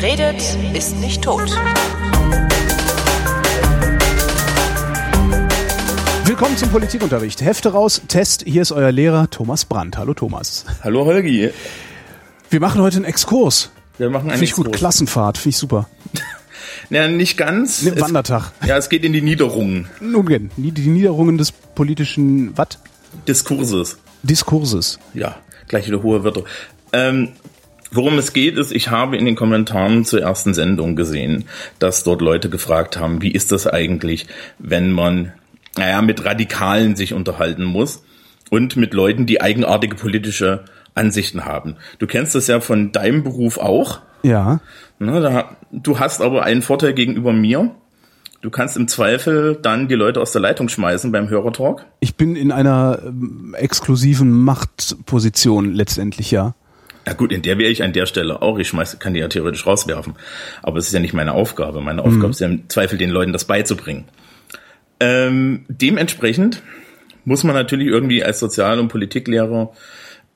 Wer redet, ist nicht tot. Willkommen zum Politikunterricht. Hefte raus, Test. Hier ist euer Lehrer Thomas Brandt. Hallo Thomas. Hallo Holgi. Wir machen heute einen Exkurs. Wir machen einen Finde ich gut. Exkurs. Klassenfahrt. Finde ich super. Ja, nicht ganz. Ne, Es- Wandertag. Ja, es geht in die Niederungen Nun denn, die die Niederungen des politischen, was? Diskurses. Diskurses. Ja, gleich wieder hohe Wörter. Ähm, worum es geht, ist, ich habe in den Kommentaren zur ersten Sendung gesehen, dass dort Leute gefragt haben, wie ist das eigentlich, wenn man, naja, mit Radikalen sich unterhalten muss und mit Leuten, die eigenartige politische Ansichten haben. Du kennst das ja von deinem Beruf auch. Ja. Ne, da, du hast aber einen Vorteil gegenüber mir. Du kannst im Zweifel dann die Leute aus der Leitung schmeißen beim Hörertalk. Ich bin in einer ähm, exklusiven Machtposition letztendlich, ja. Ja gut, in der wäre ich an der Stelle auch. Ich schmeiß, kann die ja theoretisch rauswerfen. Aber es ist ja nicht meine Aufgabe. Meine Aufgabe ist ja im Zweifel den Leuten das beizubringen. Ähm, dementsprechend muss man natürlich irgendwie als Sozial- und Politiklehrer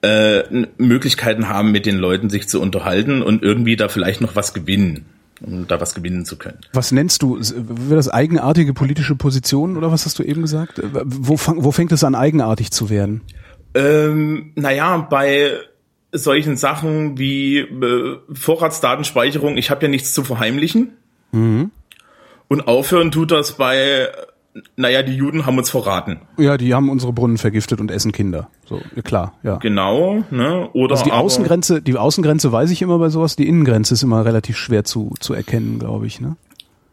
äh, Möglichkeiten haben, mit den Leuten sich zu unterhalten und irgendwie da vielleicht noch was gewinnen, um da was gewinnen zu können. Was nennst du? Wäre das eigenartige politische Positionen oder was hast du eben gesagt? Äh, Wo, fang, wo fängt es an, eigenartig zu werden? Ähm, naja, bei solchen Sachen wie äh, Vorratsdatenspeicherung, ich habe ja nichts zu verheimlichen. Und aufhören tut das bei, naja, die Juden haben uns verraten. Ja, die haben unsere Brunnen vergiftet und essen Kinder. So, klar, ja. Genau, ne? Oder Also die aber- Außengrenze, die Außengrenze weiß ich immer bei sowas, die Innengrenze ist immer relativ schwer zu, zu erkennen, glaube ich, ne?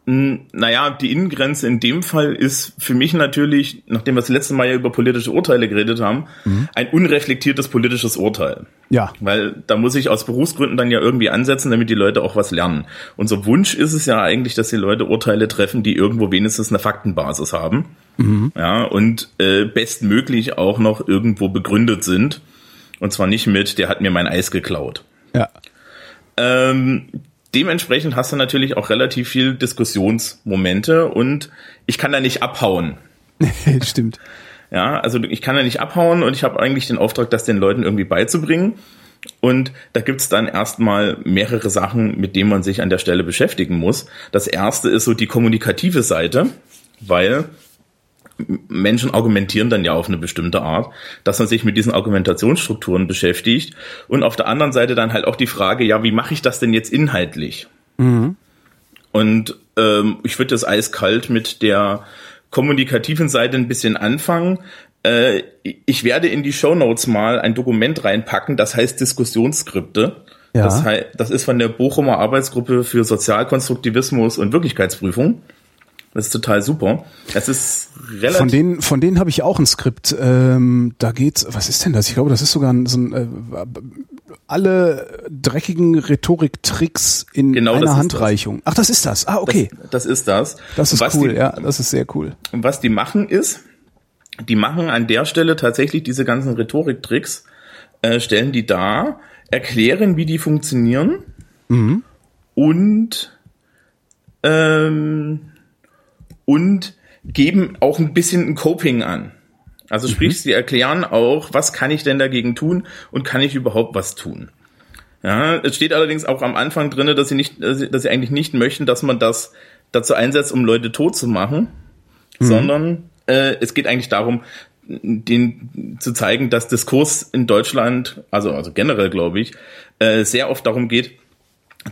Naja, die Innengrenze in dem Fall ist für mich natürlich, nachdem wir das letzte Mal ja über politische Urteile geredet haben, ein unreflektiertes politisches Urteil. Ja. Weil da muss ich aus Berufsgründen dann ja irgendwie ansetzen, damit die Leute auch was lernen. Unser Wunsch ist es ja eigentlich, dass die Leute Urteile treffen, die irgendwo wenigstens eine Faktenbasis haben. Ja, und äh, bestmöglich auch noch irgendwo begründet sind. Und zwar nicht mit, der hat mir mein Eis geklaut. Ja. Ähm, dementsprechend hast du natürlich auch relativ viel Diskussionsmomente und ich kann da nicht abhauen. Stimmt. Ja, also ich kann da nicht abhauen und ich habe eigentlich den Auftrag, das den Leuten irgendwie beizubringen. Und da gibt's dann erstmal mehrere Sachen, mit denen man sich an der Stelle beschäftigen muss. Das erste ist so die kommunikative Seite, weil Menschen argumentieren dann ja auf eine bestimmte Art, dass man sich mit diesen Argumentationsstrukturen beschäftigt und auf der anderen Seite dann halt auch die Frage, ja, wie mache ich das denn jetzt inhaltlich? Und ähm, ich würde das eiskalt mit der kommunikativen Seite ein bisschen anfangen. Äh, ich werde in die Shownotes mal ein Dokument reinpacken, das heißt Diskussionsskripte. Ja. Das, das ist von der Bochumer Arbeitsgruppe für Sozialkonstruktivismus und Wirklichkeitsprüfung. Das ist total super. Es ist relativ. Von denen, von denen habe ich auch ein Skript. Ähm, da geht's, was ist denn das? Ich glaube, das ist sogar ein, so ein, äh, alle dreckigen Rhetoriktricks in Genau, das einer Handreichung. Ach, das ist das. Ah, okay. das, das ist das. Das ist cool, die, ja, das ist sehr cool. Und was die machen ist, die machen an der Stelle tatsächlich diese ganzen Rhetoriktricks, äh, stellen die dar, erklären, wie die funktionieren und ähm, und geben auch ein bisschen ein Coping an. Also sprich, sie erklären auch, was kann ich denn dagegen tun und kann ich überhaupt was tun. Ja, es steht allerdings auch am Anfang drinne, dass sie nicht, dass sie, dass sie eigentlich nicht möchten, dass man das dazu einsetzt, um Leute tot zu machen, sondern äh, es geht eigentlich darum, den zu zeigen, dass Diskurs in Deutschland, also also generell glaube ich, äh, sehr oft darum geht,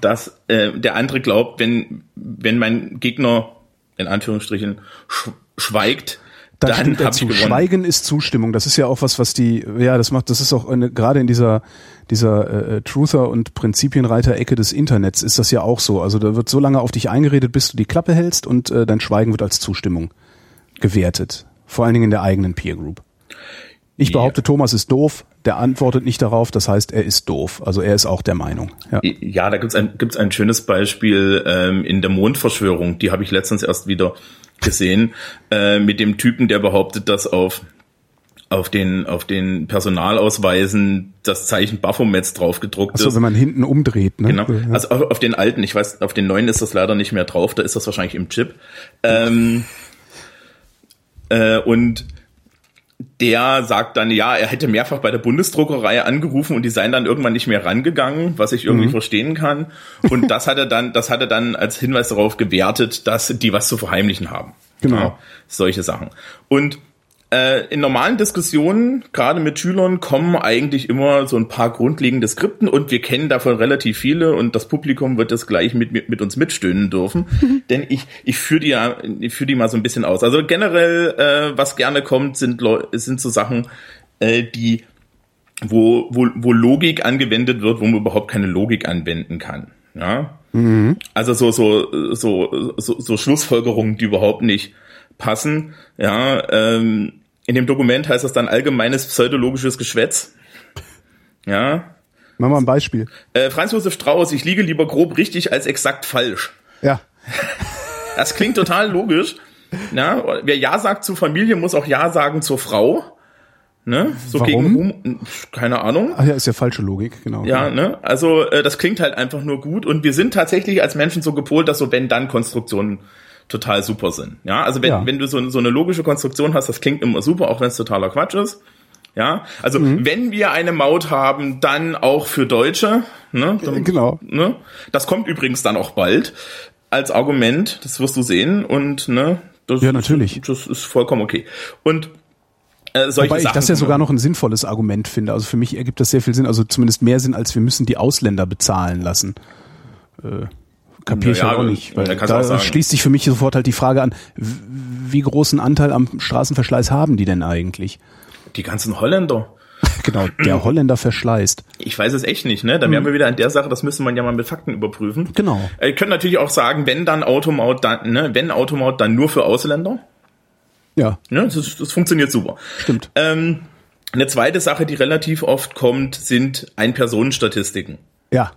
dass äh, der andere glaubt, wenn wenn mein Gegner in Anführungsstrichen sch schweigt, Da dann stimmt habe ich gewonnen. Schweigen ist Zustimmung. Das ist ja auch was, was die, ja, das macht, das ist auch eine, gerade in dieser, dieser äh, Truther- und Prinzipienreiter-Ecke des Internets ist das ja auch so. Also da wird so lange auf dich eingeredet, bis du die Klappe hältst und äh, dein Schweigen wird als Zustimmung gewertet. Vor allen Dingen in der eigenen Peer Group. Ich behaupte, Thomas ist doof, der antwortet nicht darauf, das heißt, er ist doof. Also er ist auch der Meinung. Ja. Ja, da gibt's ein, gibt's ein schönes Beispiel ähm, in der Mondverschwörung. Die habe ich letztens erst wieder gesehen äh, mit dem Typen, der behauptet, dass auf auf den auf den Personalausweisen das Zeichen Baphomets drauf gedruckt Achso, ist. wenn man hinten umdreht, ne? Genau. Also auf, auf den alten, ich weiß, auf den neuen ist das leider nicht mehr drauf, da ist das wahrscheinlich im Chip. Ähm, äh, und der sagt dann, ja, er hätte mehrfach bei der Bundesdruckerei angerufen und die seien dann irgendwann nicht mehr rangegangen, was ich irgendwie mhm. verstehen kann. Und das hat er dann, das hat er dann als Hinweis darauf gewertet, dass die was zu verheimlichen haben. Genau. Ja, solche Sachen. Und in normalen Diskussionen, gerade mit Schülern, kommen eigentlich immer so ein paar grundlegende Skripten und wir kennen davon relativ viele und das Publikum wird das gleich mit, mit, mit uns mitstöhnen dürfen. Denn ich, ich führe die ja, ich führe die mal so ein bisschen aus. Also generell, äh, was gerne kommt, sind, sind so Sachen, äh, die wo, wo, wo Logik angewendet wird, wo man überhaupt keine Logik anwenden kann. Ja. Mhm. Also so, so, so, so, so Schlussfolgerungen, die überhaupt nicht passen. Ja, ähm, in dem Dokument heißt das dann allgemeines pseudologisches Geschwätz. Ja. Mach mal ein Beispiel. Äh, Franz Josef Strauß, ich liege lieber grob richtig als exakt falsch. Ja. Das klingt total logisch. Ja, wer Ja sagt zur Familie, muss auch Ja sagen zur Frau. Ne? So Warum? gegen keine Ahnung. Ach ja, ist ja falsche Logik, genau. Ja, ne? Also äh, das klingt halt einfach nur gut und wir sind tatsächlich als Menschen so gepolt, dass so wenn dann Konstruktionen total super sind. Ja, also wenn, ja. wenn du so, so eine logische Konstruktion hast, das klingt immer super, auch wenn es totaler Quatsch ist. Ja, also mhm. wenn wir eine Maut haben, dann auch für Deutsche. Ne? Dann, genau. Ne? Das kommt übrigens dann auch bald als Argument. Das wirst du sehen und ne. Das, ja, natürlich. Das ist vollkommen okay. Und äh, solche Wobei Sachen, ich das ja sogar noch ein sinnvolles Argument finde. Also für mich ergibt das sehr viel Sinn, also zumindest mehr Sinn, als wir müssen die Ausländer bezahlen lassen. Äh, Kapiere ich ja, auch nicht. Weil da, da schließt sich für mich sofort halt die Frage an, wie großen Anteil am Straßenverschleiß haben die denn eigentlich? Die ganzen Holländer. Genau, der Holländer verschleißt. Ich weiß es echt nicht, ne? Da wären hm. wir wieder an der Sache, das müsste man ja mal mit Fakten überprüfen. Genau. Ihr könnt natürlich auch sagen, wenn dann Automaut, dann, ne, wenn Automaut, dann nur für Ausländer. Ja. Ne? Das, das funktioniert super. Stimmt. Ähm, eine zweite Sache, die relativ oft kommt, sind Ein-Personen-Statistiken. Ja.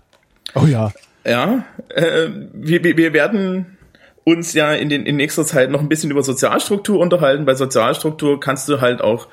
Oh ja. Ja, äh, wir, wir werden uns ja in, den, in nächster Zeit noch ein bisschen über Sozialstruktur unterhalten. Bei Sozialstruktur kannst du halt auch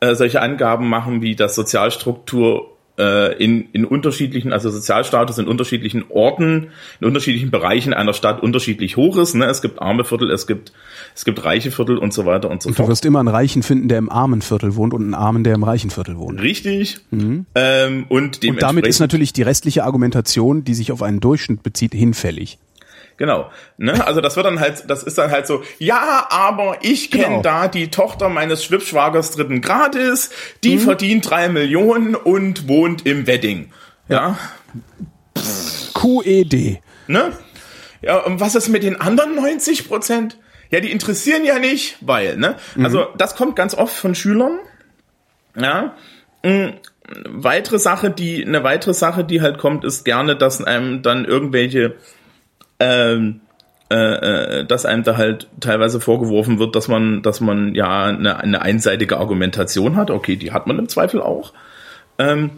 äh, solche Angaben machen, wie das Sozialstruktur äh, in, in unterschiedlichen, also Sozialstatus in unterschiedlichen Orten, in unterschiedlichen Bereichen einer Stadt unterschiedlich hoch ist. Ne? Es gibt arme Viertel, es gibt, es gibt reiche Viertel und so weiter und so und fort. Du wirst immer einen Reichen finden, der im armen Viertel wohnt und einen Armen, der im reichen Viertel wohnt. Richtig. Mhm. Ähm, und, und damit ist natürlich die restliche Argumentation, die sich auf einen Durchschnitt bezieht, hinfällig. Genau. Ne? Also das wird dann halt, das ist dann halt so, ja, aber ich kenne genau. da die Tochter meines Schwibschwagers dritten Grades, die mhm. verdient drei Millionen und wohnt im Wedding. Ja. ja. QED. Ne? Ja, und was ist mit den anderen 90 Prozent? Ja, die interessieren ja nicht, weil, ne? Mhm. Also das kommt ganz oft von Schülern. Ja. Mhm weitere Sache, die eine weitere Sache, die halt kommt, ist gerne, dass einem dann irgendwelche ähm, äh, äh, dass einem da halt teilweise vorgeworfen wird, dass man, dass man ja eine, eine einseitige Argumentation hat. Okay, die hat man im Zweifel auch. Ähm,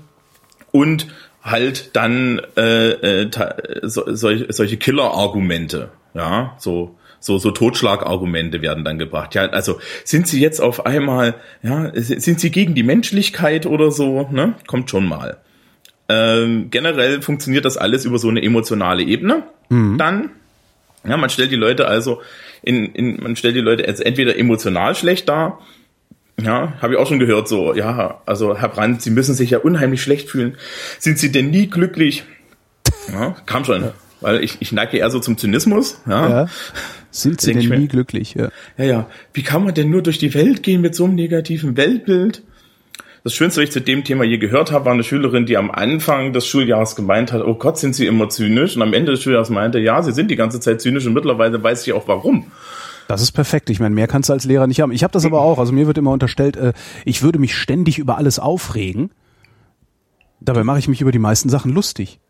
und halt dann äh, äh, so, solche, solche Killer-Argumente, ja, so so so Totschlagargumente werden dann gebracht. Ja, also sind sie jetzt auf einmal, ja, sind sie gegen die Menschlichkeit oder so? Ne, kommt schon mal. Ähm, generell funktioniert das alles über so eine emotionale Ebene. Mhm. Dann, ja, man stellt die Leute also in, in man stellt die Leute als entweder emotional schlecht dar, ja, habe ich auch schon gehört, so, ja, also Herr Brandt, Sie müssen sich ja unheimlich schlecht fühlen. Sind Sie denn nie glücklich? Ja, kam schon, ja. weil ich, ich neige eher so zum Zynismus. Ja. ja. Sind Sie denn nie glücklich? Ja. ja, ja. Wie kann man denn nur durch die Welt gehen mit so einem negativen Weltbild? Das Schönste, was ich zu dem Thema je gehört habe, war eine Schülerin, die am Anfang des Schuljahres gemeint hat, oh Gott, sind Sie immer zynisch? Und am Ende des Schuljahres meinte, ja, Sie sind die ganze Zeit zynisch und mittlerweile weiß ich auch warum. Das ist perfekt. Ich meine, mehr kannst du als Lehrer nicht haben. Ich habe das aber auch. Also mir wird immer unterstellt, äh, ich würde mich ständig über alles aufregen. Dabei mache ich mich über die meisten Sachen lustig.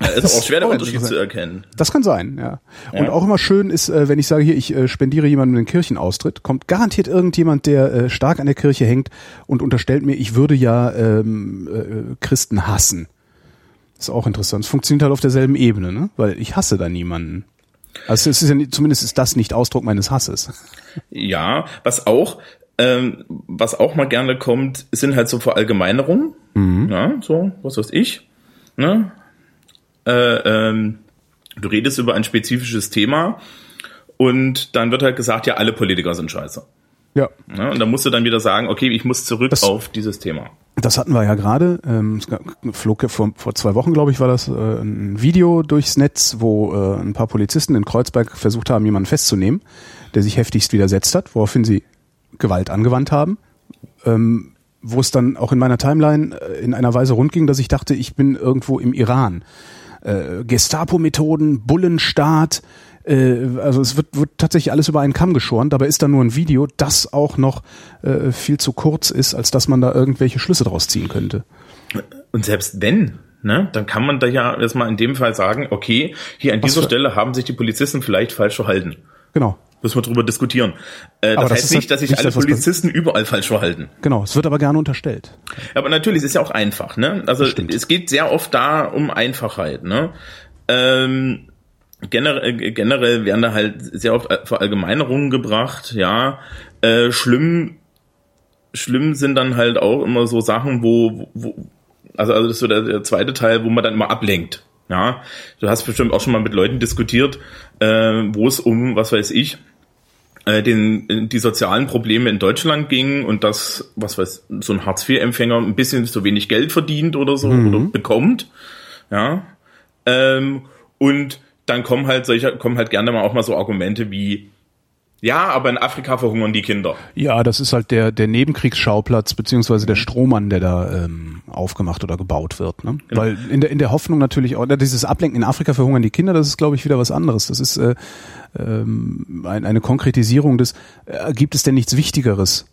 Ja, ist auch schwer, den Unterschied zu erkennen. Das kann sein, ja. ja. Und auch immer schön ist, äh, wenn ich sage, hier, ich äh, spendiere jemandem einen Kirchenaustritt, kommt garantiert irgendjemand, der äh, stark an der Kirche hängt und unterstellt mir, ich würde ja ähm, äh, Christen hassen. Das ist auch interessant. Es funktioniert halt auf derselben Ebene, ne? Weil ich hasse da niemanden. Also es ist ja, zumindest ist das nicht Ausdruck meines Hasses. Ja, was auch, ähm, was auch mal gerne kommt, sind halt so Verallgemeinerungen. Mhm. Ja, so, was weiß ich. Ne? Äh, ähm, du redest über ein spezifisches Thema und dann wird halt gesagt, ja, alle Politiker sind scheiße. Ja. ja. Und da musst du dann wieder sagen, okay, ich muss zurück Das- auf dieses Thema. Das hatten wir ja gerade. Ähm, es flog ja vor, vor zwei Wochen, glaube ich, war das äh, ein Video durchs Netz, wo äh, ein paar Polizisten in Kreuzberg versucht haben, jemanden festzunehmen, der sich heftigst widersetzt hat, woraufhin sie Gewalt angewandt haben. Ähm, wo es dann auch in meiner Timeline äh, in einer Weise rundging, dass ich dachte, ich bin irgendwo im Iran. Äh, Gestapo-Methoden, Bullenstaat, äh, also es wird, wird tatsächlich alles über einen Kamm geschoren. Dabei ist da nur ein Video, das auch noch äh, viel zu kurz ist, als dass man da irgendwelche Schlüsse draus ziehen könnte. Und selbst wenn, ne, dann kann man da ja erstmal in dem Fall sagen, okay, hier an Was dieser Stelle haben sich die Polizisten vielleicht falsch verhalten. Genau, Müssen wir drüber diskutieren. Äh, das das heißt nicht, dass sich alle das, Polizisten überall falsch verhalten. genau. Es wird aber gerne unterstellt. Aber natürlich, es ist ja auch einfach, ne? Also es geht sehr oft da um Einfachheit, ne? Ähm, generell, generell werden da halt sehr oft Verallgemeinerungen gebracht, ja. Äh, schlimm, schlimm sind dann halt auch immer so Sachen, wo, wo also, also das ist so der, der zweite Teil, wo man dann immer ablenkt. Ja, du hast bestimmt auch schon mal mit Leuten diskutiert, äh, wo es um, was weiß ich, äh, den, die sozialen Probleme in Deutschland ging und dass, was weiß, so ein Hartz-IV-Empfänger ein bisschen zu wenig Geld verdient oder so oder bekommt. Ja. Ähm, und dann kommen halt solche, kommen halt gerne mal auch mal so Argumente wie, ja, aber in Afrika verhungern die Kinder. Ja, das ist halt der, der Nebenkriegsschauplatz, beziehungsweise der Strohmann, der da ähm, aufgemacht oder gebaut wird. Ne? Weil in der, in der Hoffnung natürlich, auch, dieses Ablenken in Afrika verhungern die Kinder, das ist, glaube ich, wieder was anderes. Das ist äh, ähm, ein, eine Konkretisierung des, äh, gibt es denn nichts Wichtigeres?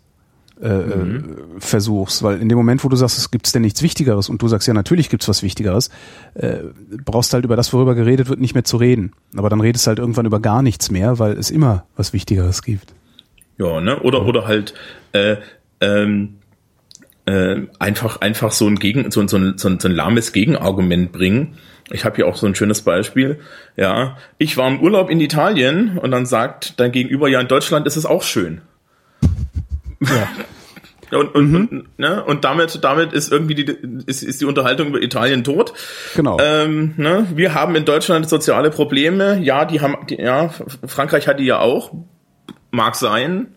Äh, äh, Versuchs, weil in dem Moment, wo du sagst, es gibt denn nichts Wichtigeres und du sagst, ja, natürlich gibt's was Wichtigeres, äh, brauchst halt über das, worüber geredet wird, nicht mehr zu reden. Aber dann redest du halt irgendwann über gar nichts mehr, weil es immer was Wichtigeres gibt. Ja, ne? Oder, oder halt äh, ähm, äh, einfach, einfach so ein Gegen, so, so, ein, so, ein, so ein lahmes Gegenargument bringen. Ich habe hier auch so ein schönes Beispiel. Ja, ich war im Urlaub in Italien und dann sagt dein Gegenüber, ja, in Deutschland ist es auch schön. Ja. Und, und, und, ne? und damit, damit ist irgendwie die, ist, ist die Unterhaltung über Italien tot. Genau. Ähm, ne? Wir haben in Deutschland soziale Probleme. Ja, die haben, die, ja, Frankreich hat die ja auch. Mag sein.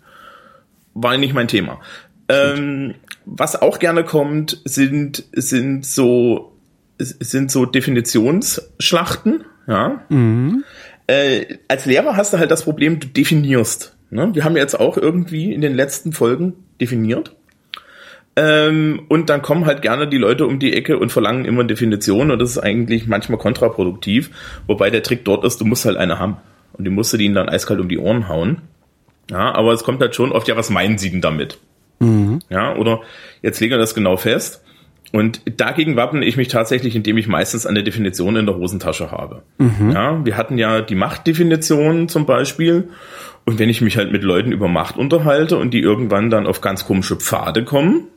War nicht mein Thema. Ähm, was auch gerne kommt, sind, sind so, sind so Definitionsschlachten, ja. Äh, als Lehrer hast du halt das Problem, du definierst. Ne? Wir haben jetzt auch irgendwie in den letzten Folgen definiert. Ähm, und dann kommen halt gerne die Leute um die Ecke und verlangen immer Definitionen und das ist eigentlich manchmal kontraproduktiv. Wobei der Trick dort ist, du musst halt eine haben. Und die musst du ihnen dann eiskalt um die Ohren hauen. Ja, aber es kommt halt schon oft, ja, was meinen sie denn damit? Ja, oder jetzt legen wir das genau fest. Und dagegen wappne ich mich tatsächlich, indem ich meistens eine Definition in der Hosentasche habe. Ja, wir hatten ja die Machtdefinition zum Beispiel. Und wenn ich mich halt mit Leuten über Macht unterhalte und die irgendwann dann auf ganz komische Pfade kommen,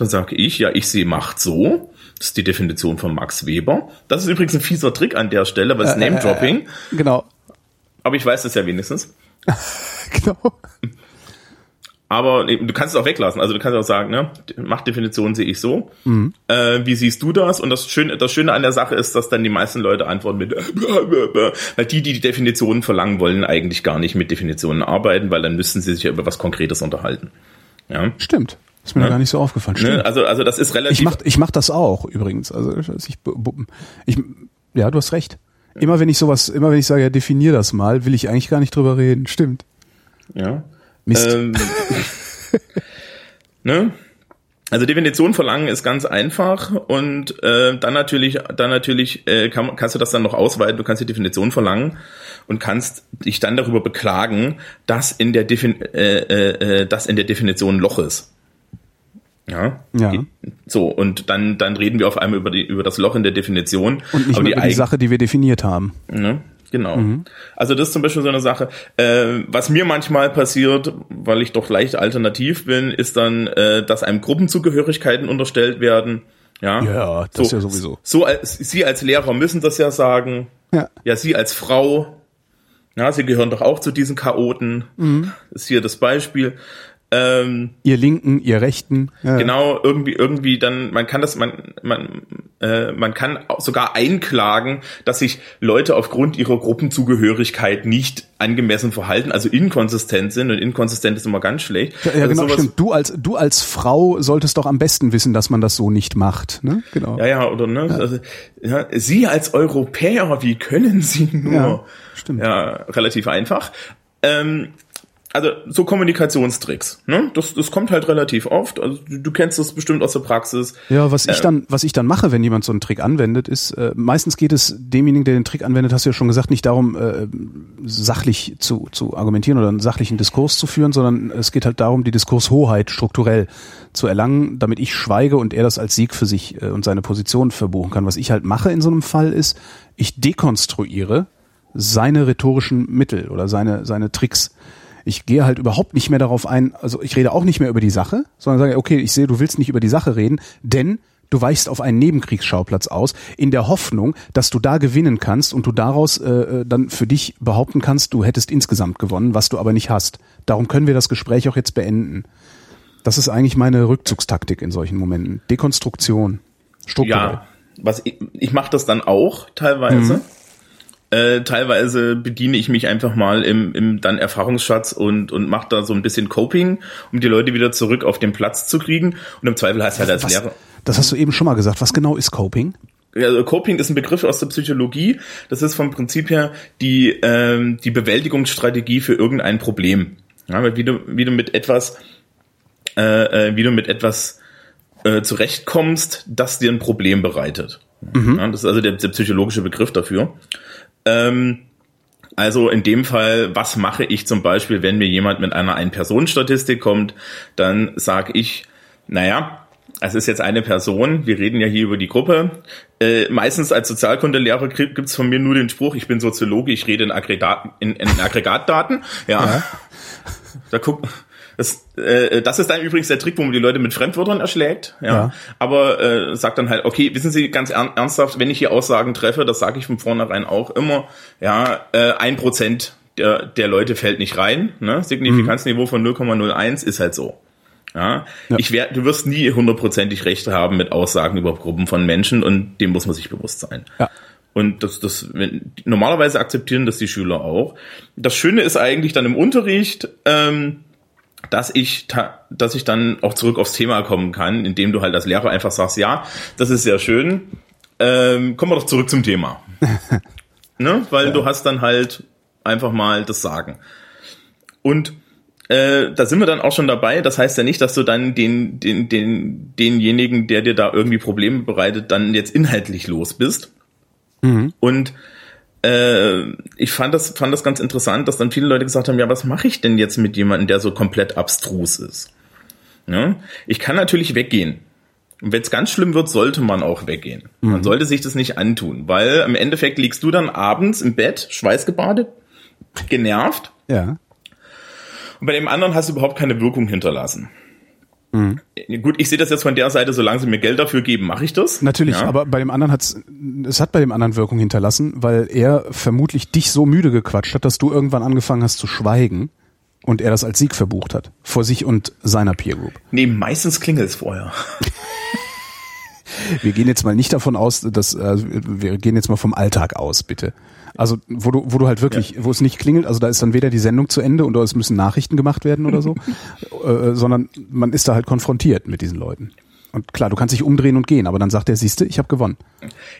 dann sage ich, ja, ich sehe Macht so. Das ist die Definition von Max Weber. Das ist übrigens ein fieser Trick an der Stelle, was Name-Dropping. Genau. Aber ich weiß das ja wenigstens. Genau. Aber du kannst es auch weglassen. Also du kannst auch sagen, ne, Machtdefinition sehe ich so. Äh, wie siehst du das? Und das Schöne, das Schöne an der Sache ist, dass dann die meisten Leute antworten mit, weil die, die die Definitionen verlangen wollen, eigentlich gar nicht mit Definitionen arbeiten, weil dann müssten sie sich ja über was Konkretes unterhalten. Ja. Stimmt. Ist mir Ne? gar nicht so aufgefallen. Stimmt. Ne? Also, also das ist relativ. Ich mach, ich mach das auch übrigens. Also ich, ich, ja, du hast recht. Immer wenn ich sowas, immer wenn ich sage, ja, definier das mal, will ich eigentlich gar nicht drüber reden. Stimmt. Ja. Mist. Ähm, ne? Also Definition verlangen ist ganz einfach und äh, dann natürlich, dann natürlich äh, kann, kannst du das dann noch ausweiten. Du kannst die Definition verlangen und kannst dich dann darüber beklagen, dass in der, Defin äh, äh, äh, dass in der Definition ein Loch ist. Ja. Ja. So und dann dann reden wir auf einmal über die über das Loch in der Definition. Und nicht Aber mehr über die Sache, die wir definiert haben. Ne? Genau. Mhm. Also das ist zum Beispiel so eine Sache. Äh, was mir manchmal passiert, weil ich doch leicht alternativ bin, ist dann, äh, dass einem Gruppenzugehörigkeiten unterstellt werden. Ja, Ja, das ja sowieso. So als Sie als Lehrer müssen das ja sagen. Ja. Ja, Sie als Frau. Ja, Sie gehören doch auch zu diesen Chaoten. Mhm. Ist hier das Beispiel. Ähm, ihr Linken, ihr Rechten. Ja. Genau, irgendwie, irgendwie dann, man kann das, man, man, äh, man kann sogar einklagen, dass sich Leute aufgrund ihrer Gruppenzugehörigkeit nicht angemessen verhalten, also inkonsistent sind und inkonsistent ist immer ganz schlecht. Ja, ja also genau, stimmt. Du als, du als Frau solltest doch am besten wissen, dass man das so nicht macht, ne? Genau. Ja, ja, oder, ne? Ja. Also, ja, Sie als Europäer, wie können Sie nur? Ja, stimmt. Ja, relativ einfach. Ähm, also so Kommunikationstricks, ne? Das, das kommt halt relativ oft. Also du, du kennst das bestimmt aus der Praxis. Ja, was ich äh, dann, was ich dann mache, wenn jemand so einen Trick anwendet, ist äh, meistens geht es demjenigen, der den Trick anwendet, hast du ja schon gesagt, nicht darum, äh, sachlich zu, zu argumentieren oder einen sachlichen Diskurs zu führen, sondern es geht halt darum, die Diskurshoheit strukturell zu erlangen, damit ich schweige und er das als Sieg für sich äh, und seine Position verbuchen kann. Was ich halt mache in so einem Fall ist, ich dekonstruiere seine rhetorischen Mittel oder seine, seine Tricks ich gehe halt überhaupt nicht mehr darauf ein, also ich rede auch nicht mehr über die Sache, sondern sage, okay, ich sehe, du willst nicht über die Sache reden, denn du weichst auf einen Nebenkriegsschauplatz aus, in der Hoffnung, dass du da gewinnen kannst und du daraus äh, äh, dann für dich behaupten kannst, du hättest insgesamt gewonnen, was du aber nicht hast. Darum können wir das Gespräch auch jetzt beenden. Das ist eigentlich meine Rückzugstaktik in solchen Momenten. Dekonstruktion. Strukturell. Ja, was ich, ich mache das dann auch teilweise. Mhm. Äh, teilweise bediene ich mich einfach mal im, im dann Erfahrungsschatz und, und mache da so ein bisschen Coping, um die Leute wieder zurück auf den Platz zu kriegen. Und im Zweifel heißt halt als Was, Lehrer. Das hast du eben schon mal gesagt. Was genau ist Coping? Also Coping ist ein Begriff aus der Psychologie. Das ist vom Prinzip her die, ähm, die Bewältigungsstrategie für irgendein Problem. Ja, wie du, wie du mit etwas, äh, äh, wie du mit etwas äh, zurechtkommst, das dir ein Problem bereitet. Mhm. Ja, das ist also der, der psychologische Begriff dafür. Ähm, also in dem Fall, was mache ich zum Beispiel, wenn mir jemand mit einer Ein-Personen-Statistik kommt, dann sage ich, naja, es ist jetzt eine Person, wir reden ja hier über die Gruppe. Äh, meistens als Sozialkundelehrer gibt's von mir nur den Spruch, ich bin Soziologe, ich rede in, Aggregat, in, in Aggregatdaten. Ja. ja. Da guck, das, äh, das ist dann übrigens der Trick, wo man die Leute mit Fremdwörtern erschlägt. Ja. ja. Aber äh, sagt dann halt, okay, wissen Sie ganz ernsthaft, wenn ich hier Aussagen treffe, das sage ich von vornherein auch immer, ja, äh, ein Prozent der, der Leute fällt nicht rein. Ne? Signifikanzniveau von 0,01 ist halt so. Ja, ja. ich werde, du wirst nie hundertprozentig Recht haben mit Aussagen über Gruppen von Menschen und dem muss man sich bewusst sein. Ja. Und das, das, wenn, normalerweise akzeptieren das die Schüler auch. Das Schöne ist eigentlich dann im Unterricht, ähm, dass ich, dass ich dann auch zurück aufs Thema kommen kann, indem du halt als Lehrer einfach sagst, ja, das ist sehr schön, ähm, kommen wir doch zurück zum Thema. ne? Weil ja. du hast dann halt einfach mal das Sagen. Und äh, da sind wir dann auch schon dabei. Das heißt ja nicht, dass du dann den, den, den, denjenigen, der dir da irgendwie Probleme bereitet, dann jetzt inhaltlich los bist. Mhm. Und äh, ich fand das, fand das ganz interessant, dass dann viele Leute gesagt haben, ja, was mache ich denn jetzt mit jemandem, der so komplett abstrus ist? Ja? Ich kann natürlich weggehen. Und wenn es ganz schlimm wird, sollte man auch weggehen. Mhm. Man sollte sich das nicht antun, weil im Endeffekt liegst du dann abends im Bett, schweißgebadet, genervt. Ja. Und bei dem anderen hast du überhaupt keine Wirkung hinterlassen. Mhm. Gut, ich sehe das jetzt von der Seite, solange sie mir Geld dafür geben, mache ich das. Natürlich, ja. aber bei dem anderen hat's, es hat bei dem anderen Wirkung hinterlassen, weil er vermutlich dich so müde gequatscht hat, dass du irgendwann angefangen hast zu schweigen und er das als Sieg verbucht hat. Vor sich und seiner Peer Group. Nee, meistens klingelt es vorher. wir gehen jetzt mal nicht davon aus, dass, äh, wir gehen jetzt mal vom Alltag aus, bitte. Also wo du, wo du halt wirklich, ja. wo es nicht klingelt, also da ist dann weder die Sendung zu Ende und es müssen Nachrichten gemacht werden oder so, äh, sondern man ist da halt konfrontiert mit diesen Leuten. Und klar, du kannst dich umdrehen und gehen, aber dann sagt er, siehste, ich habe gewonnen.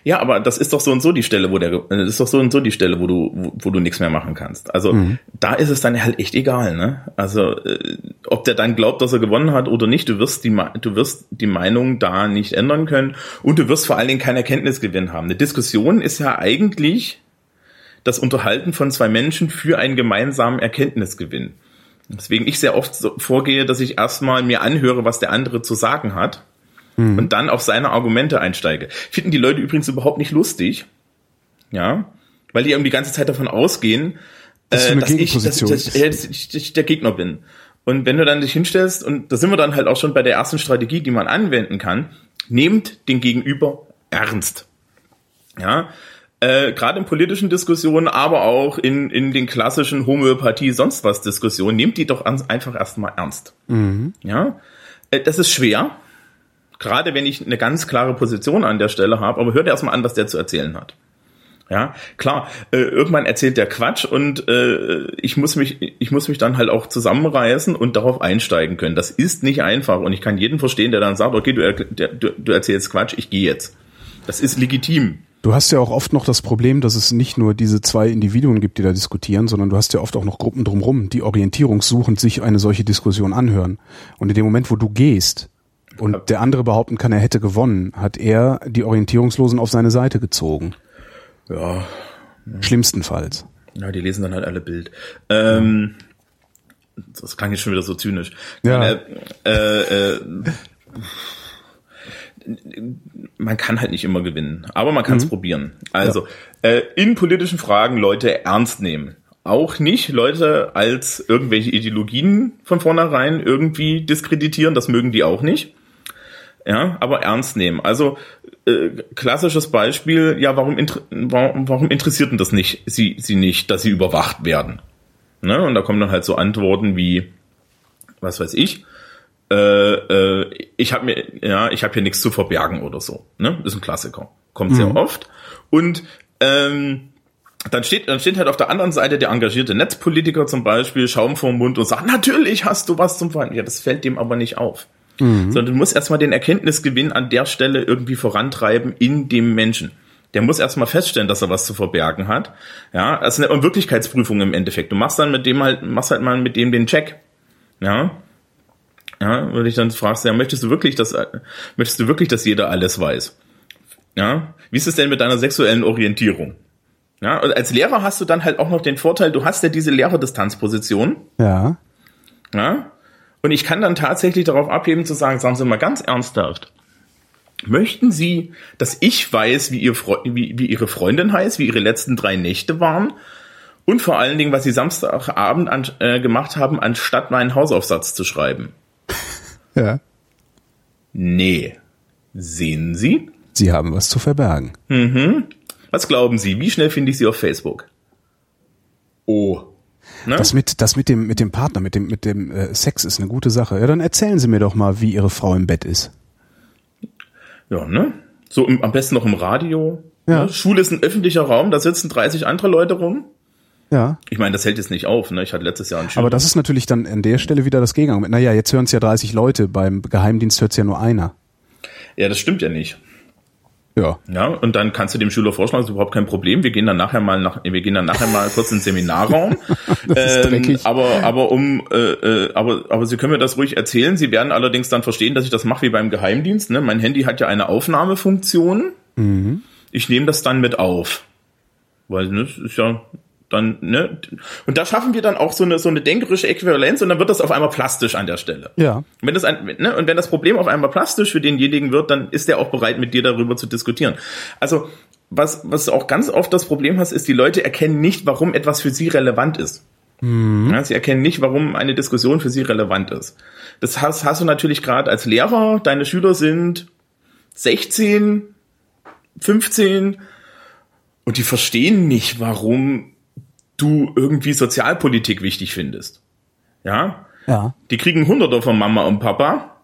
Ja, aber das ist doch so und so die Stelle, wo der, das ist doch so und so die Stelle, wo du, wo, wo du nichts mehr machen kannst. Also mhm. da ist es dann halt echt egal, ne? Also äh, ob der dann glaubt, dass er gewonnen hat oder nicht, du wirst die, du wirst die Meinung da nicht ändern können und du wirst vor allen Dingen keinen Erkenntnisgewinn haben. Eine Diskussion ist ja eigentlich das Unterhalten von zwei Menschen für einen gemeinsamen Erkenntnisgewinn. Deswegen ich sehr oft so vorgehe, dass ich erstmal mir anhöre, was der andere zu sagen hat mhm. und dann auf seine Argumente einsteige. Finden die Leute übrigens überhaupt nicht lustig, ja, weil die eben die ganze Zeit davon ausgehen, das äh, dass, ich, dass, dass, äh, dass ich der Gegner bin. Und wenn du dann dich hinstellst, und da sind wir dann halt auch schon bei der ersten Strategie, die man anwenden kann, nehmt den Gegenüber ernst. Ja, äh, gerade in politischen Diskussionen, aber auch in, in den klassischen Homöopathie, sonst was Diskussionen, nehmt die doch an, einfach erstmal ernst. Mhm. Ja, äh, das ist schwer, gerade wenn ich eine ganz klare Position an der Stelle habe, aber hört erstmal an, was der zu erzählen hat. Ja, klar, äh, irgendwann erzählt der Quatsch und äh, ich muss mich ich muss mich dann halt auch zusammenreißen und darauf einsteigen können. Das ist nicht einfach und ich kann jeden verstehen, der dann sagt, okay, du, du, du erzählst Quatsch, ich gehe jetzt. Das ist legitim. Du hast ja auch oft noch das Problem, dass es nicht nur diese zwei Individuen gibt, die da diskutieren, sondern du hast ja oft auch noch Gruppen drumherum, die orientierungssuchend sich eine solche Diskussion anhören. Und in dem Moment, wo du gehst und der andere behaupten kann, er hätte gewonnen, hat er die Orientierungslosen auf seine Seite gezogen. Ja. Schlimmstenfalls. Ja, die lesen dann halt alle Bild. Ähm, das klang jetzt schon wieder so zynisch. Ja. Äh, äh, äh, man kann halt nicht immer gewinnen, aber man kann es mhm. probieren. Also ja. äh, in politischen Fragen Leute ernst nehmen. Auch nicht Leute als irgendwelche Ideologien von vornherein irgendwie diskreditieren, das mögen die auch nicht. Ja, aber ernst nehmen. Also äh, klassisches Beispiel, ja, warum, warum, warum interessiert denn das nicht, sie, sie nicht, dass sie überwacht werden? Ne? Und da kommen dann halt so Antworten wie, was weiß ich, äh, äh, ich habe mir, ja, ich habe hier nichts zu verbergen oder so. Ne? Ist ein Klassiker. Kommt mhm. sehr oft. Und ähm, dann steht, dann steht halt auf der anderen Seite der engagierte Netzpolitiker zum Beispiel, Schaum vorm Mund und sagt, natürlich hast du was zum Verhandeln. Ja, das fällt dem aber nicht auf. Mhm. Sondern du musst erstmal den Erkenntnisgewinn an der Stelle irgendwie vorantreiben in dem Menschen. Der muss erstmal feststellen, dass er was zu verbergen hat. Ja, das ist eine Wirklichkeitsprüfung im Endeffekt. Du machst dann mit dem halt, machst halt mal mit dem den Check. Ja. Ja, würde ich dann fragst, ja, möchtest du wirklich, dass, möchtest du wirklich, dass jeder alles weiß? Ja. Wie ist es denn mit deiner sexuellen Orientierung? Ja, und als Lehrer hast du dann halt auch noch den Vorteil, du hast ja diese Lehrerdistanzposition. Ja. Ja. Und ich kann dann tatsächlich darauf abheben zu sagen, sagen Sie mal ganz ernsthaft, möchten Sie, dass ich weiß, wie, ihr wie, wie Ihre Freundin heißt, wie Ihre letzten drei Nächte waren und vor allen Dingen, was Sie Samstagabend an, äh, gemacht haben, anstatt meinen Hausaufsatz zu schreiben? Ja. Nee. Sehen Sie? Sie haben was zu verbergen. Mhm. Was glauben Sie? Wie schnell finde ich Sie auf Facebook? Oh. Ne? Das mit das mit dem mit dem Partner, mit dem mit dem äh, Sex ist eine gute Sache. Ja, dann erzählen Sie mir doch mal, wie Ihre Frau im Bett ist. Ja, ne? So im, am besten noch im Radio. Ja. Ne? Schule ist ein öffentlicher Raum, da sitzen 30 andere Leute rum. Ja. Ich meine, das hält jetzt nicht auf, ne? Ich hatte letztes Jahr einen Schüler. Aber das ist natürlich dann an der Stelle wieder das Gegenargument. Naja, jetzt hören es ja 30 Leute, beim Geheimdienst hört es ja nur einer. Ja, das stimmt ja nicht. Ja. Ja, und dann kannst du dem Schüler vorschlagen, das ist überhaupt kein Problem. Wir gehen dann nachher mal nach, wir gehen dann nachher mal kurz ins Seminarraum. ähm, aber, aber um, äh, äh, aber, aber Sie können mir das ruhig erzählen. Sie werden allerdings dann verstehen, dass ich das mache wie beim Geheimdienst. Ne? Mein Handy hat ja eine Aufnahmefunktion. Mhm. Ich nehme das dann mit auf. Weil, ne, das ist ja, dann, ne? Und da schaffen wir dann auch so eine, so eine denkerische Äquivalenz und dann wird das auf einmal plastisch an der Stelle. Ja. Wenn das ein, ne? Und wenn das Problem auf einmal plastisch für denjenigen wird, dann ist der auch bereit, mit dir darüber zu diskutieren. Also, was, was auch ganz oft das Problem hast, ist, die Leute erkennen nicht, warum etwas für sie relevant ist. Mhm. Ja, sie erkennen nicht, warum eine Diskussion für sie relevant ist. Das hast, hast du natürlich gerade als Lehrer, deine Schüler sind 16, 15 und die verstehen nicht, warum du irgendwie Sozialpolitik wichtig findest. Ja? Ja. Die kriegen Hunderter von Mama und Papa.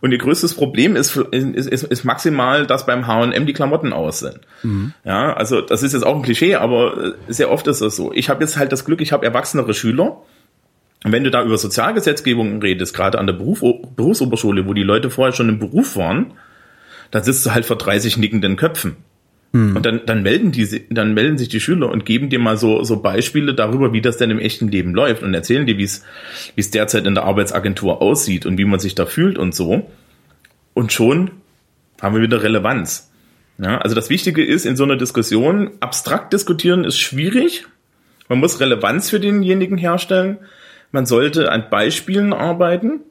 Und ihr größtes Problem ist, ist, ist, ist maximal, dass beim H&M die Klamotten aus sind. Mhm. Ja, also das ist jetzt auch ein Klischee, aber sehr oft ist das so. Ich habe jetzt halt das Glück, ich habe erwachsenere Schüler. Und wenn du da über Sozialgesetzgebung redest, gerade an der Beruf, Berufsoberschule, wo die Leute vorher schon im Beruf waren, dann sitzt du halt vor 30 nickenden Köpfen. Hm. Und dann, dann melden die, dann melden sich die Schüler und geben dir mal so, so Beispiele darüber, wie das denn im echten Leben läuft und erzählen dir, wie es, wie es derzeit in der Arbeitsagentur aussieht und wie man sich da fühlt und so. Und schon haben wir wieder Relevanz. Ja, also das Wichtige ist in so einer Diskussion, abstrakt diskutieren ist schwierig. Man muss Relevanz für denjenigen herstellen. Man sollte an Beispielen arbeiten.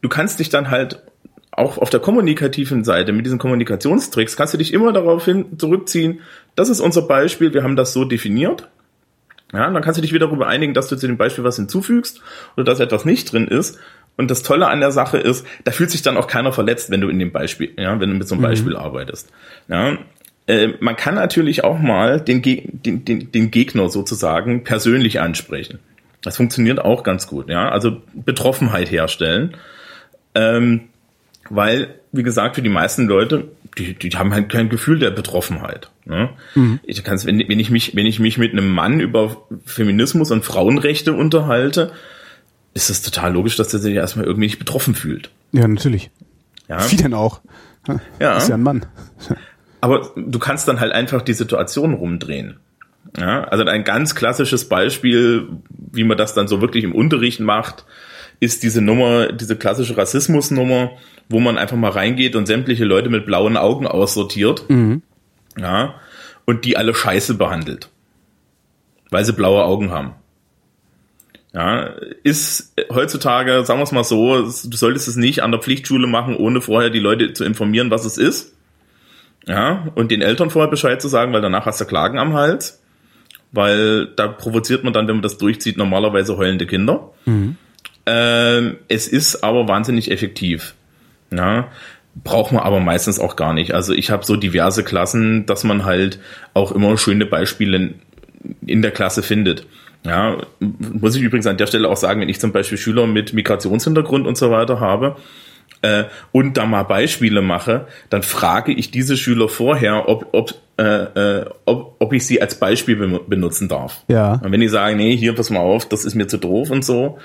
Du kannst dich dann halt auch auf der kommunikativen Seite mit diesen Kommunikationstricks kannst du dich immer darauf hin zurückziehen, das ist unser Beispiel, wir haben das so definiert. Ja, dann kannst du dich wieder darüber einigen, dass du zu dem Beispiel was hinzufügst oder dass etwas nicht drin ist. Und das Tolle an der Sache ist, da fühlt sich dann auch keiner verletzt, wenn du in dem Beispiel, ja, wenn du mit so einem mhm. Beispiel arbeitest. Ja, äh, man kann natürlich auch mal den, den, den, den Gegner sozusagen persönlich ansprechen. Das funktioniert auch ganz gut, ja. Also Betroffenheit herstellen. Ähm, weil, wie gesagt, für die meisten Leute, die, die haben halt kein Gefühl der Betroffenheit. Ne? Mhm. Ich kann's, wenn, wenn ich mich, wenn ich mich mit einem Mann über Feminismus und Frauenrechte unterhalte, ist es total logisch, dass der sich erstmal irgendwie nicht betroffen fühlt. Ja, natürlich. Ja. Wie denn auch? Ja. Ist ja ein Mann. Aber du kannst dann halt einfach die Situation rumdrehen. Ja, also ein ganz klassisches Beispiel, wie man das dann so wirklich im Unterricht macht, ist diese Nummer, diese klassische Rassismusnummer, wo man einfach mal reingeht und sämtliche Leute mit blauen Augen aussortiert. Mhm. Ja, und die alle scheiße behandelt. Weil sie blaue Augen haben. Ja, ist heutzutage, sagen wir es mal so, du solltest es nicht an der Pflichtschule machen, ohne vorher die Leute zu informieren, was es ist. Ja, und den Eltern vorher Bescheid zu sagen, weil danach hast du Klagen am Hals. Weil da provoziert man dann, wenn man das durchzieht, normalerweise heulende Kinder. Mhm. Ähm, es ist aber wahnsinnig effektiv. Ja, braucht man aber meistens auch gar nicht. Also ich habe so diverse Klassen, dass man halt auch immer schöne Beispiele in der Klasse findet. Ja, muss ich übrigens an der Stelle auch sagen, wenn ich zum Beispiel Schüler mit Migrationshintergrund und so weiter habe äh, und da mal Beispiele mache, dann frage ich diese Schüler vorher, ob, ob, äh, äh, ob, ob ich sie als Beispiel benutzen darf. Ja. Und wenn die sagen, nee, hier, pass mal auf, das ist mir zu doof und so,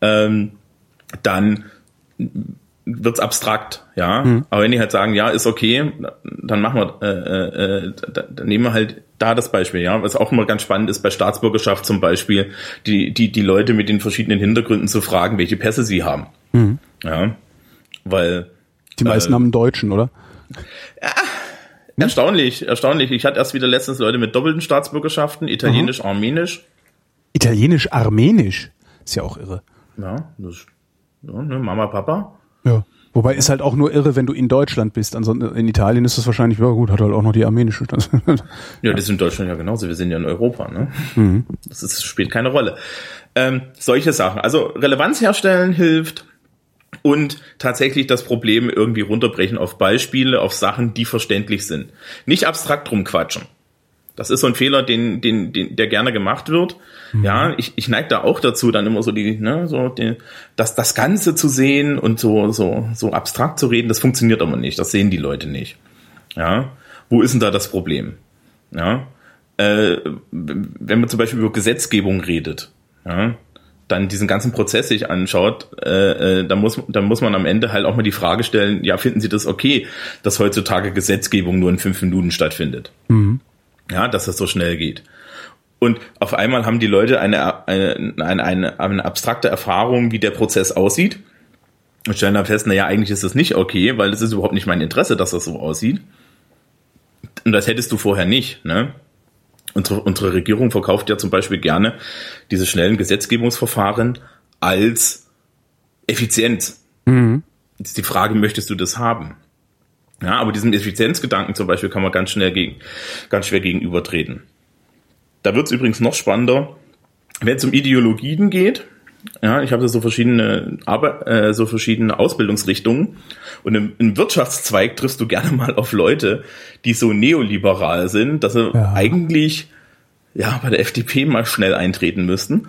ähm, dann wird's abstrakt, ja. Mhm. Aber wenn die halt sagen, ja, ist okay, dann machen wir, äh, äh, äh dann nehmen wir halt da das Beispiel, ja. Was auch immer ganz spannend ist bei Staatsbürgerschaft zum Beispiel, die, die, die Leute mit den verschiedenen Hintergründen zu fragen, welche Pässe sie haben. Mhm. Ja. Weil. Die meisten äh, haben einen Deutschen, oder? Ja. Hm? Erstaunlich, erstaunlich. Ich hatte erst wieder letztens Leute mit doppelten Staatsbürgerschaften, Italienisch, mhm. Armenisch. Italienisch, Armenisch? Ist ja auch irre. Ja, das, ja, ne, Mama, Papa. Ja. Wobei ist halt auch nur irre, wenn du in Deutschland bist. Ansonsten in Italien ist das wahrscheinlich, ja gut, hat halt auch noch die armenische. ja, das ist in Deutschland ja genauso. Wir sind ja in Europa, ne? Mhm. Das ist, spielt keine Rolle. Ähm, solche Sachen. Also Relevanz herstellen hilft und tatsächlich das Problem irgendwie runterbrechen auf Beispiele, auf Sachen, die verständlich sind. Nicht abstrakt rumquatschen. Das ist so ein Fehler, den, den, den, der gerne gemacht wird. Mhm. Ja, ich, ich neige da auch dazu, dann immer so die, ne, so die, das, das Ganze zu sehen und so, so, so abstrakt zu reden, das funktioniert aber nicht. Das sehen die Leute nicht. Ja, wo ist denn da das Problem? Ja, äh, wenn man zum Beispiel über Gesetzgebung redet, ja, dann diesen ganzen Prozess sich anschaut, äh, äh, dann muss dann muss man am Ende halt auch mal die Frage stellen: Ja, finden Sie das okay, dass heutzutage Gesetzgebung nur in fünf Minuten stattfindet? Mhm. Ja, dass das so schnell geht. Und auf einmal haben die Leute eine, eine, eine, eine abstrakte Erfahrung, wie der Prozess aussieht. Und stellen dann fest, naja, eigentlich ist das nicht okay, weil es ist überhaupt nicht mein Interesse, dass das so aussieht. Und das hättest du vorher nicht. Ne? Unsere, unsere Regierung verkauft ja zum Beispiel gerne diese schnellen Gesetzgebungsverfahren als Effizienz. Mhm. Jetzt ist die Frage, möchtest du das haben? Ja, aber diesem Effizienzgedanken zum Beispiel kann man ganz schnell gegen, ganz schwer gegenübertreten. Da wird es übrigens noch spannender, wenn es um Ideologien geht. Ja, ich habe so verschiedene, aber äh, so verschiedene Ausbildungsrichtungen und im, im, Wirtschaftszweig triffst du gerne mal auf Leute, die so neoliberal sind, dass sie ja. eigentlich ja bei der FDP mal schnell eintreten müssten.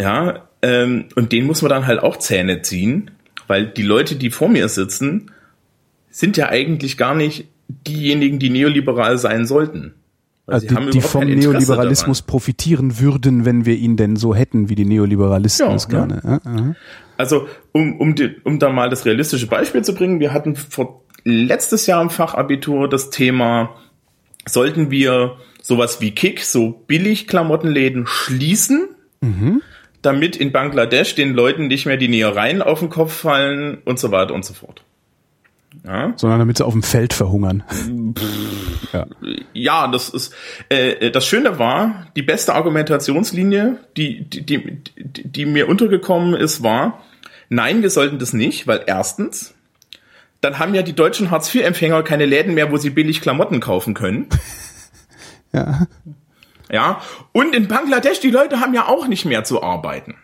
Ja, ähm, und den muss man dann halt auch Zähne ziehen, weil die Leute, die vor mir sitzen, sind ja eigentlich gar nicht diejenigen, die neoliberal sein sollten. Also die, die vom Neoliberalismus daran. profitieren würden, wenn wir ihn denn so hätten, wie die Neoliberalisten ja, es gerne. Ja. Ja, also um, um, die, um da mal das realistische Beispiel zu bringen, wir hatten vor letztes Jahr im Fachabitur das Thema, sollten wir sowas wie Kick, so billig Klamottenläden schließen, mhm. damit in Bangladesch den Leuten nicht mehr die Nähereien auf den Kopf fallen und so weiter und so fort. Ja? Sondern damit sie auf dem Feld verhungern. ja. ja, das ist äh, das Schöne war, die beste Argumentationslinie, die, die, die, die mir untergekommen ist, war, nein, wir sollten das nicht, weil erstens, dann haben ja die deutschen Hartz-IV-Empfänger keine Läden mehr, wo sie billig Klamotten kaufen können. ja. Ja, und in Bangladesch, die Leute haben ja auch nicht mehr zu arbeiten.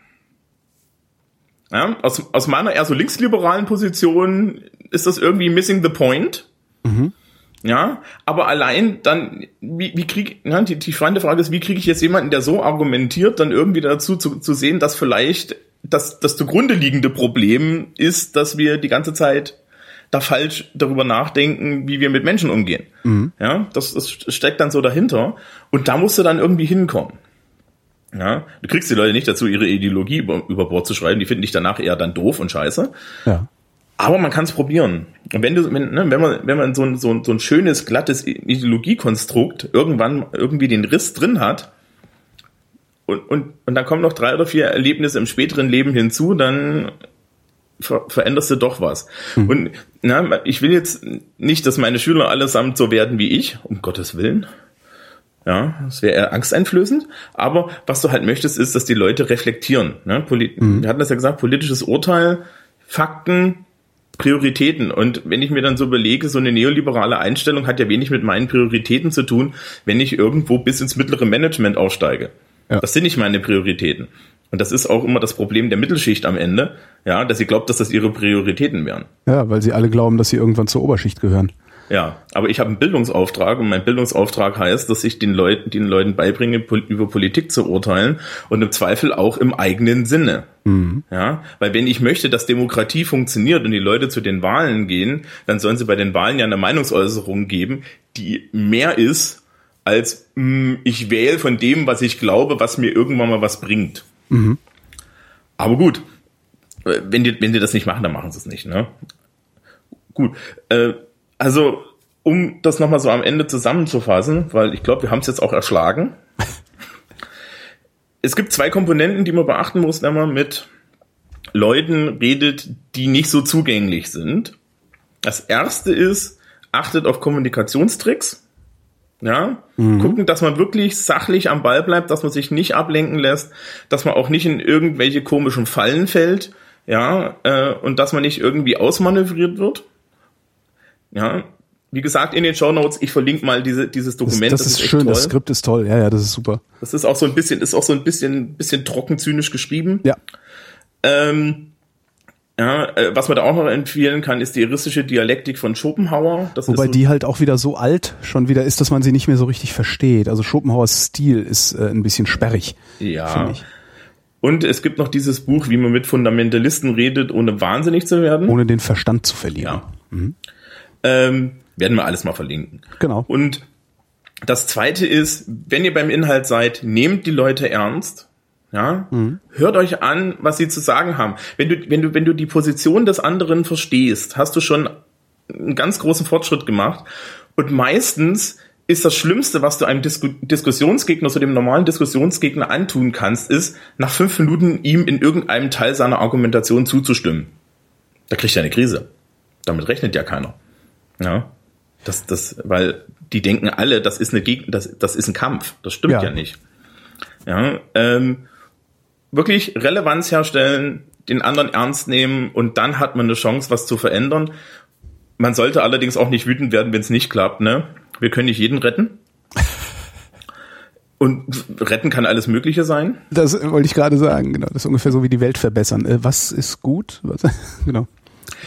Ja, aus, aus meiner eher so linksliberalen Position ist das irgendwie missing the point. Mhm. Ja, aber allein dann, wie, wie krieg, ja, die, die spannende Frage ist, wie kriege ich jetzt jemanden, der so argumentiert, dann irgendwie dazu zu, zu sehen, dass vielleicht das, das zugrunde liegende Problem ist, dass wir die ganze Zeit da falsch darüber nachdenken, wie wir mit Menschen umgehen. Mhm. Ja, das, das steckt dann so dahinter. Und da musst du dann irgendwie hinkommen. Ja, du kriegst die Leute nicht dazu, ihre Ideologie über, über Bord zu schreiben. Die finden dich danach eher dann doof und scheiße. Ja. Aber man kann es probieren. Und wenn du, wenn, ne, wenn man, wenn man so ein, so, ein, so ein schönes, glattes Ideologiekonstrukt irgendwann irgendwie den Riss drin hat, und, und, und dann kommen noch drei oder vier Erlebnisse im späteren Leben hinzu, dann ver veränderst du doch was. Hm. Und na, ich will jetzt nicht, dass meine Schüler allesamt so werden wie ich, um Gottes Willen. Ja, das wäre eher angsteinflößend. Aber was du halt möchtest, ist, dass die Leute reflektieren. Ne? Poli mhm. Wir hatten das ja gesagt, politisches Urteil, Fakten, Prioritäten. Und wenn ich mir dann so überlege, so eine neoliberale Einstellung hat ja wenig mit meinen Prioritäten zu tun, wenn ich irgendwo bis ins mittlere Management aufsteige. Ja. Das sind nicht meine Prioritäten. Und das ist auch immer das Problem der Mittelschicht am Ende, ja, dass sie glaubt, dass das ihre Prioritäten wären. Ja, weil sie alle glauben, dass sie irgendwann zur Oberschicht gehören. Ja, aber ich habe einen Bildungsauftrag und mein Bildungsauftrag heißt, dass ich den Leuten, den Leuten beibringe, über Politik zu urteilen und im Zweifel auch im eigenen Sinne. Mhm. Ja, weil wenn ich möchte, dass Demokratie funktioniert und die Leute zu den Wahlen gehen, dann sollen sie bei den Wahlen ja eine Meinungsäußerung geben, die mehr ist als mh, hm, ich wähle von dem, was ich glaube, was mir irgendwann mal was bringt. Mhm. Aber gut, wenn die, wenn die das nicht machen, dann machen sie es nicht. Ne? Gut, äh, also um das nochmal so am Ende zusammenzufassen, weil ich glaube, wir haben es jetzt auch erschlagen. es gibt zwei Komponenten, die man beachten muss, wenn man mit Leuten redet, die nicht so zugänglich sind. Das erste ist, achtet auf Kommunikationstricks. Ja, mhm. gucken, dass man wirklich sachlich am Ball bleibt, dass man sich nicht ablenken lässt, dass man auch nicht in irgendwelche komischen Fallen fällt, ja, äh, und dass man nicht irgendwie ausmanövriert wird. Ja, wie gesagt, in den Show Notes, ich verlinke mal diese, dieses Dokument. Das, das, das ist, ist schön, das Skript ist toll, ja, ja, das ist super. Das ist auch so ein bisschen, ist auch so ein bisschen, bisschen trocken zynisch geschrieben. Ja. Ähm, ja, äh, was man da auch noch empfehlen kann, ist die juristische Dialektik von Schopenhauer. Das Wobei so die halt auch wieder so alt schon wieder ist, dass man sie nicht mehr so richtig versteht. Also Schopenhauers Stil ist äh, ein bisschen sperrig. Ja. Und es gibt noch dieses Buch, wie man mit Fundamentalisten redet, ohne wahnsinnig zu werden. Ohne den Verstand zu verlieren. Ja. Mhm. Ähm, werden wir alles mal verlinken. Genau. Und das zweite ist, wenn ihr beim Inhalt seid, nehmt die Leute ernst ja, mhm. hört euch an, was sie zu sagen haben. Wenn du, wenn du, wenn du die Position des anderen verstehst, hast du schon einen ganz großen Fortschritt gemacht. Und meistens ist das Schlimmste, was du einem Disku Diskussionsgegner, so dem normalen Diskussionsgegner antun kannst, ist, nach fünf Minuten ihm in irgendeinem Teil seiner Argumentation zuzustimmen. Da kriegt er eine Krise. Damit rechnet ja keiner. Ja. Das, das, weil die denken alle, das ist eine Gegner, das, das ist ein Kampf. Das stimmt ja, ja nicht. Ja, ähm, wirklich Relevanz herstellen, den anderen ernst nehmen und dann hat man eine Chance, was zu verändern. Man sollte allerdings auch nicht wütend werden, wenn es nicht klappt. Ne? Wir können nicht jeden retten. Und retten kann alles Mögliche sein. Das wollte ich gerade sagen, genau. Das ist ungefähr so wie die Welt verbessern. Äh, was ist gut? Was, genau.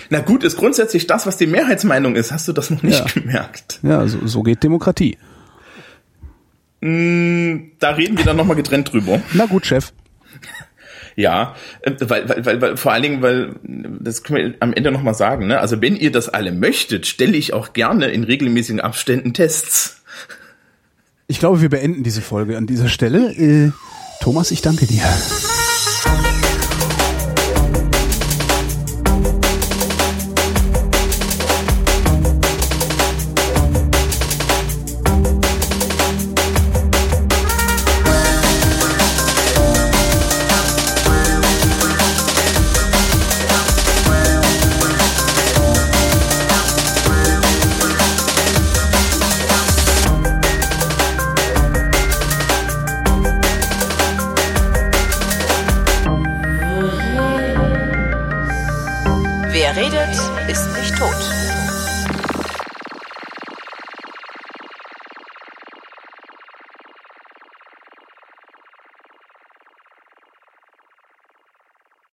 Na gut, ist grundsätzlich das, was die Mehrheitsmeinung ist. Hast du das noch nicht ja. gemerkt? Ja, so, so geht Demokratie. Mm, da reden wir dann nochmal getrennt drüber. Na gut, Chef. Ja, äh, weil, weil, weil, weil vor allen Dingen, weil das können wir am Ende nochmal sagen, ne? Also wenn ihr das alle möchtet, stelle ich auch gerne in regelmäßigen Abständen Tests. Ich glaube, wir beenden diese Folge an dieser Stelle. Äh, Thomas, ich danke dir.